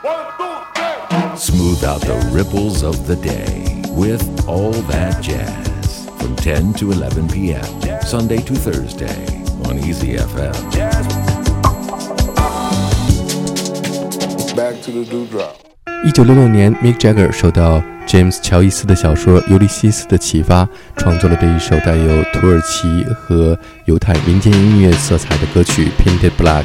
One, Smooth out the ripples of the day with all that jazz from 10 to 11 p.m. Sunday to Thursday on Easy FM. Back to the dewdrop. 一九六六年，Mick Jagger 受到 James 乔伊斯的小说《尤利西斯》的启发，创作了这一首带有土耳其和犹太民间音乐色彩的歌曲《Paint It Black》。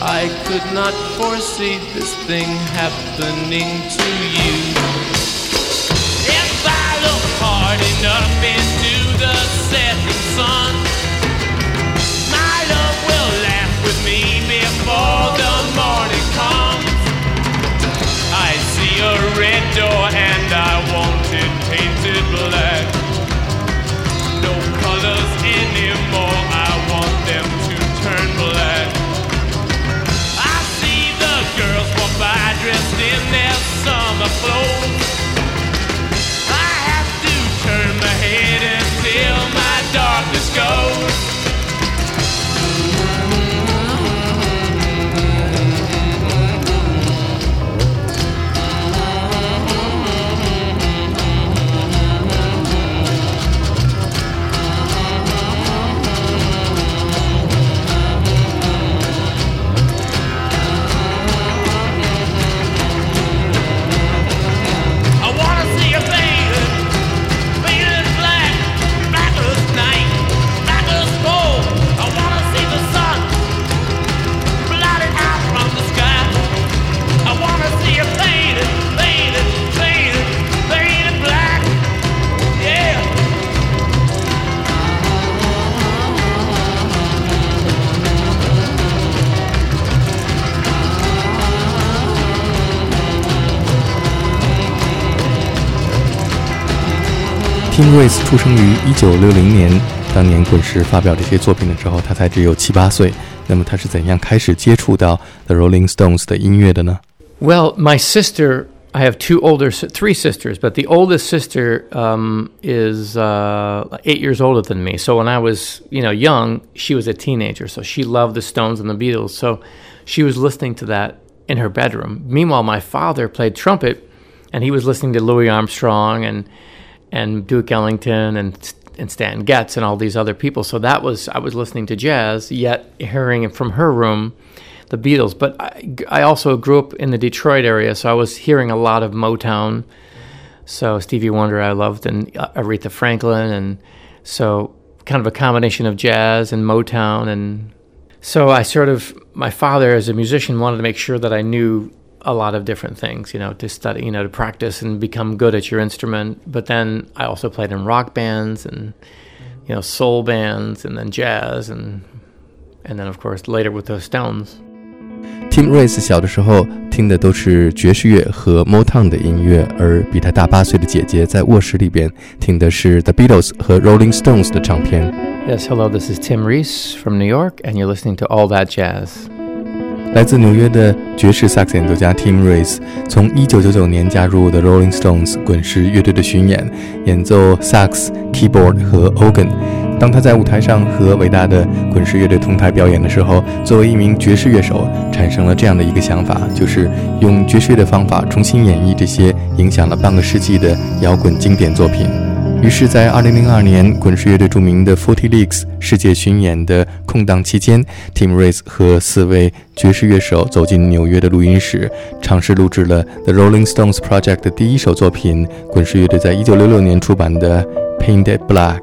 I could not foresee this thing happening to you. If I look hard enough into the setting sun, my love will laugh with me before the morning comes. I see a red door and I want it painted black. Tim Rice 出生于一九六零年，当年滚石发表这些作品的时候，他才只有七八岁。那么他是怎样开始接触到 The Rolling Stones 的音乐的呢？Well, my sister, I have two older, three sisters, but the oldest sister um, is uh, eight years older than me. So when I was, you know, young, she was a teenager. So she loved the Stones and the Beatles. So she was listening to that in her bedroom. Meanwhile, my father played trumpet, and he was listening to Louis Armstrong and and Duke Ellington and and Stan Getz and all these other people. So that was I was listening to jazz, yet hearing from her room the Beatles. But I, I also grew up in the Detroit area, so I was hearing a lot of Motown. So Stevie Wonder I loved, and Aretha Franklin, and so kind of a combination of jazz and Motown, and so I sort of my father as a musician wanted to make sure that I knew a lot of different things, you know, to study, you know, to practice and become good at your instrument. But then I also played in rock bands and, you know, soul bands and then jazz and, and then of course later with the Stones. Tim Rice 小的时候听的都是爵士乐和 Motown 的音乐，而比他大八岁的姐姐在卧室里边听的是 The Beatles 和 Rolling Stones 的唱片。Yes, hello, this is Tim Reese from New York, and you're listening to All That Jazz. 来自纽约的爵士萨克斯演奏家 Tim Rice，从1999年加入 The Rolling Stones 滚石乐队的巡演，演奏萨克斯、keyboard 和 organ。当他在舞台上和伟大的滚石乐队同台表演的时候，作为一名爵士乐手，产生了这样的一个想法，就是用爵士乐的方法重新演绎这些影响了半个世纪的摇滚经典作品。于是，在二零零二年滚石乐队著名的 Forty Leagues 世界巡演的空档期间，Tim Rice 和四位爵士乐手走进纽约的录音室，尝试录制了 The Rolling Stones Project 的第一首作品——滚石乐队在一九六六年出版的《Painted Black》。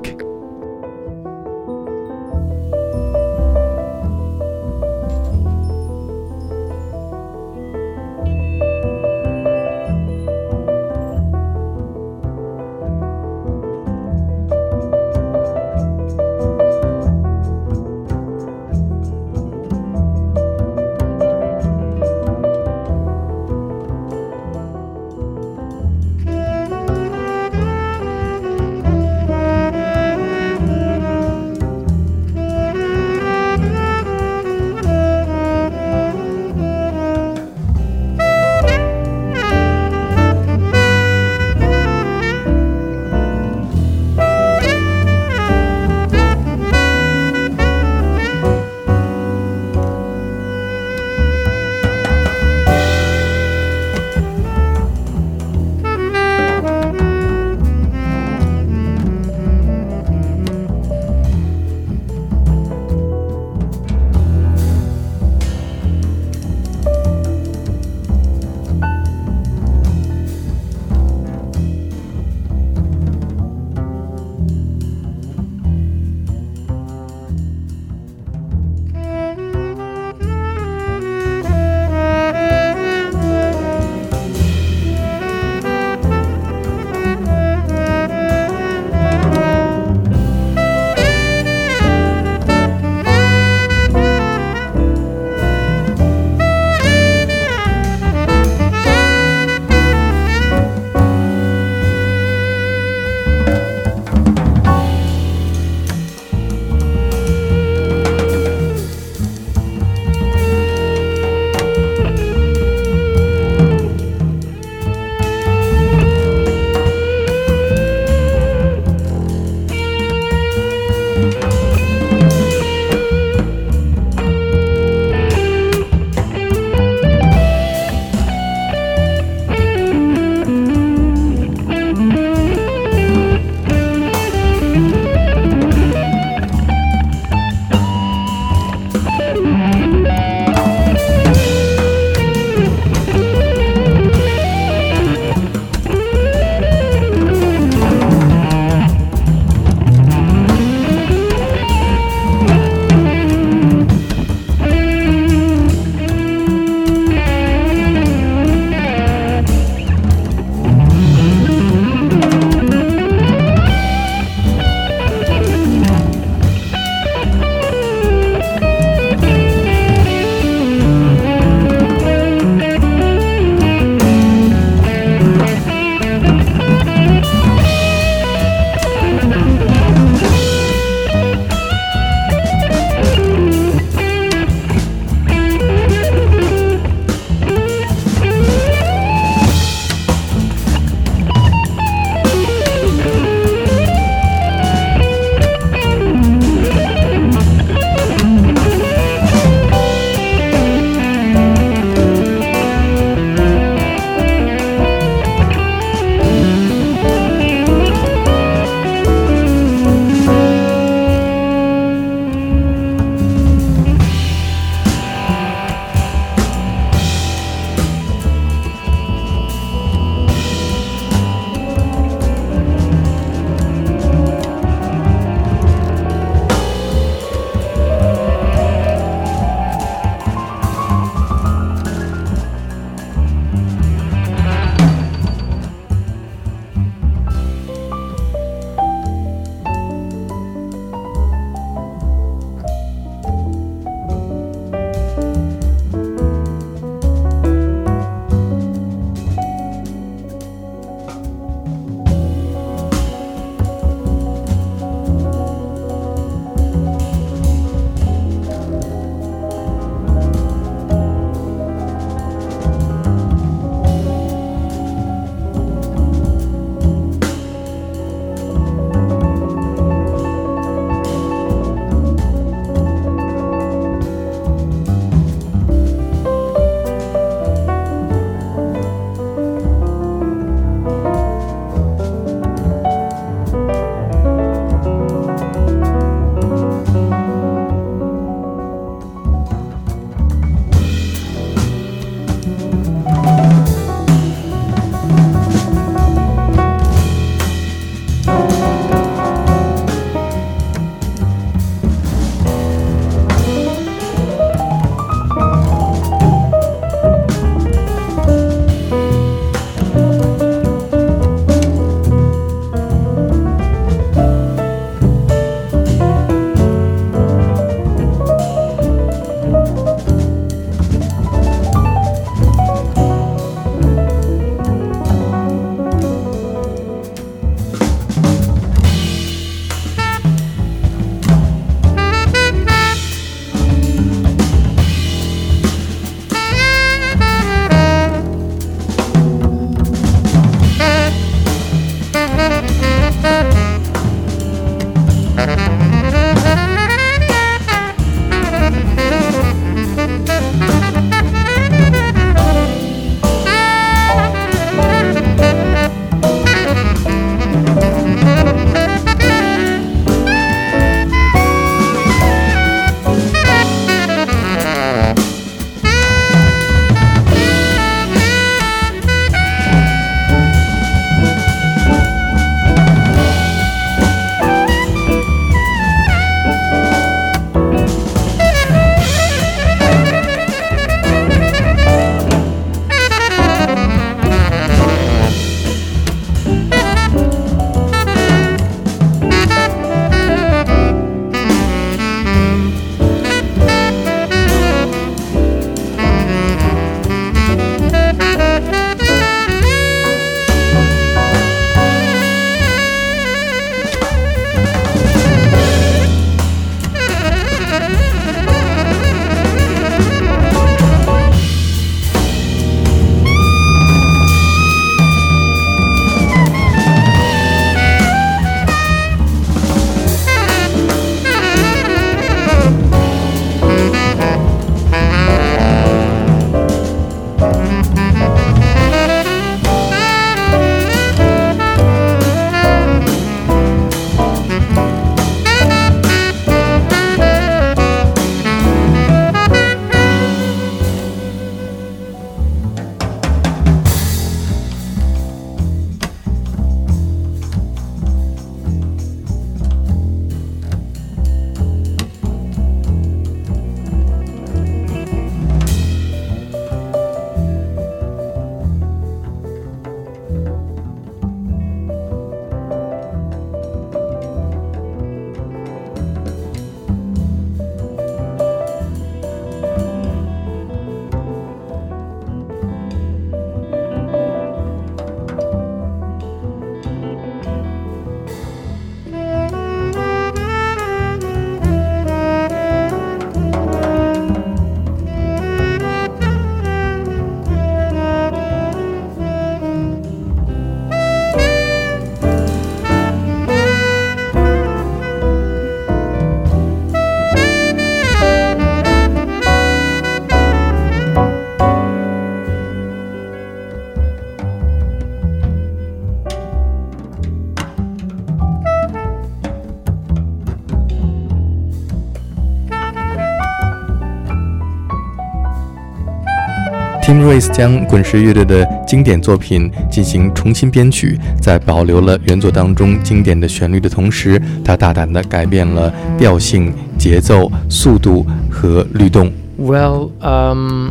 Tim Rice 将滚石乐队的经典作品进行重新编曲，在保留了原作当中经典的旋律的同时，他大胆地改变了调性、节奏、速度和律动。Well, um,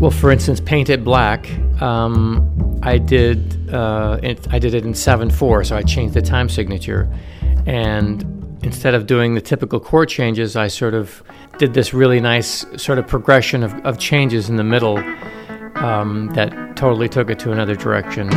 well, for instance, Paint It Black, um, I did, uh, it, I did it in seven four, so I changed the time signature, and instead of doing the typical chord changes, I sort of did this really nice sort of progression of, of changes in the middle um, that totally took it to another direction.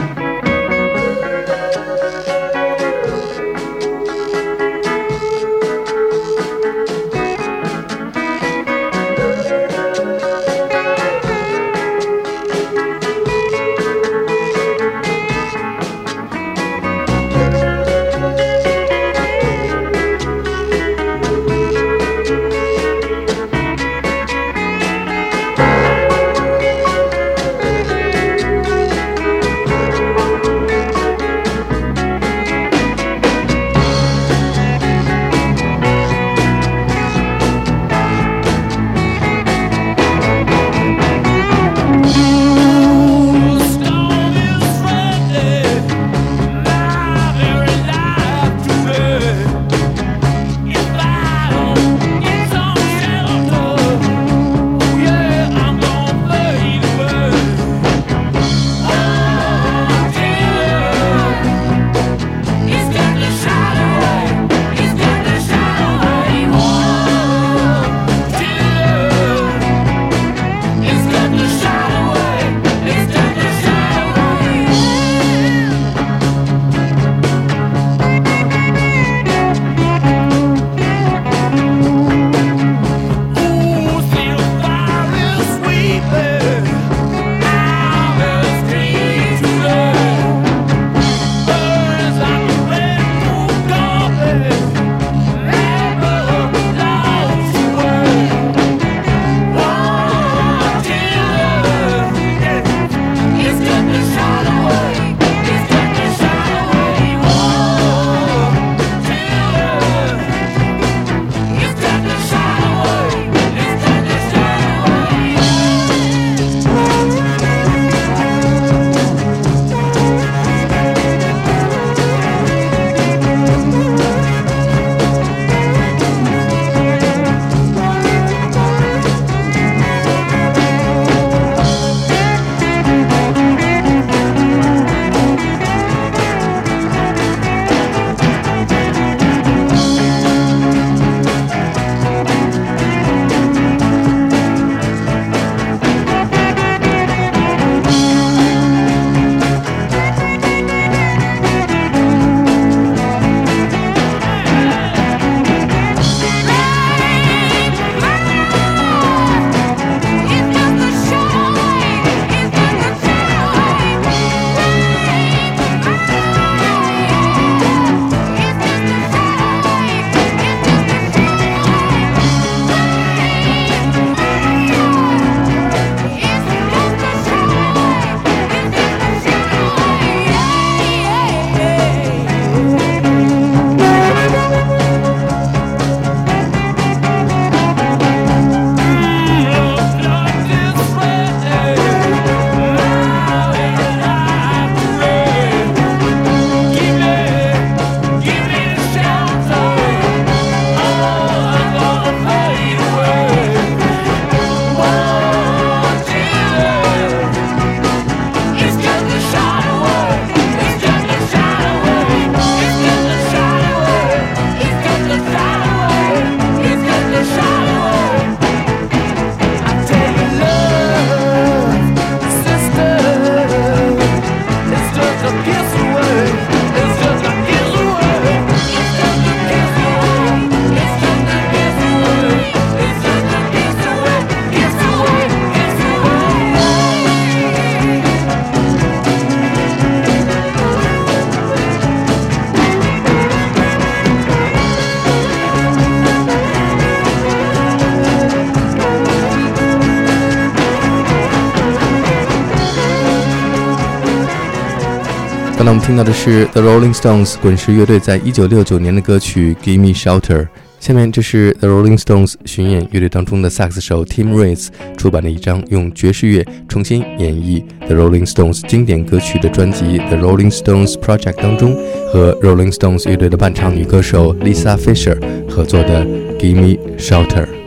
刚才我们听到的是 The Rolling Stones 滚石乐队在一九六九年的歌曲《Give Me Shelter》，下面这是 The Rolling Stones 巡演乐队当中的萨克斯手 Tim Rice 出版的一张用爵士乐重新演绎 The Rolling Stones 经典歌曲的专辑 The Rolling Stones Project 当中，和 Rolling Stones 乐队的伴唱女歌手 Lisa Fisher 合作的 Give Me Shelter。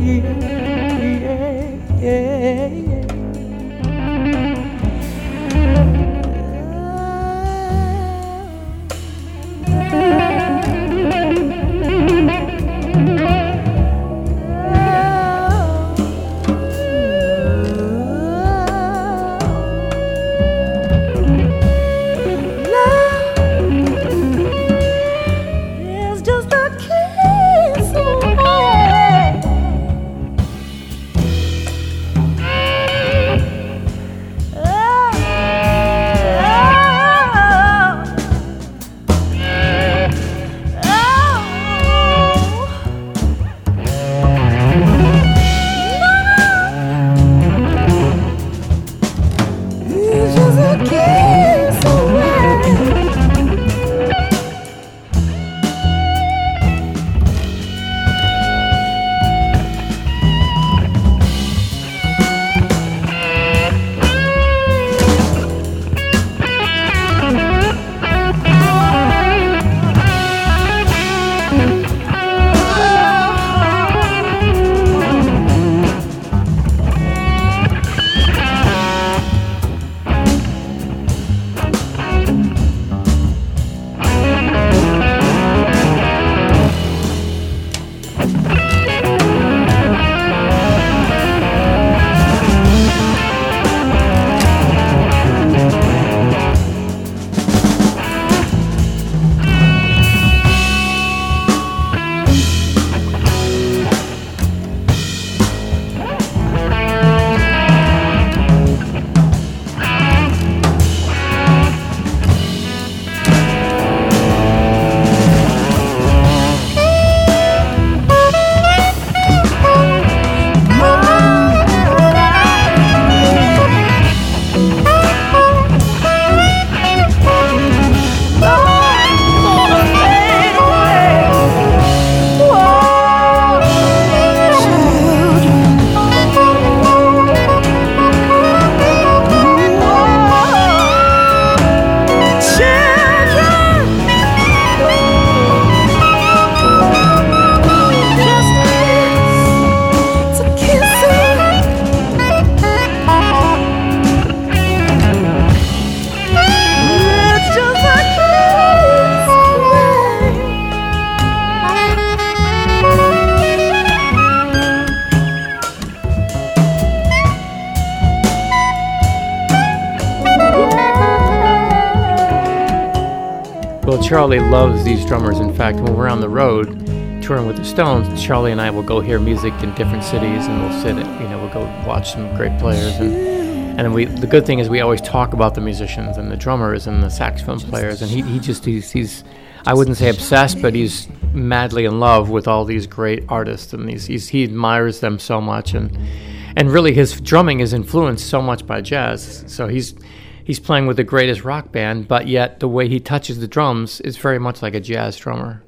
Yeah, yeah, yeah, Charlie loves these drummers. In fact, when we're on the road touring with the Stones, Charlie and I will go hear music in different cities, and we'll sit, you know, we'll go watch some great players, and and we. The good thing is we always talk about the musicians and the drummers and the saxophone players, and he he just he's he's. I wouldn't say obsessed, but he's madly in love with all these great artists, and these he's, he admires them so much, and and really his drumming is influenced so much by jazz. So he's he's playing with the greatest rock band, but yet the way he touches the drums is very much like a jazz drummer.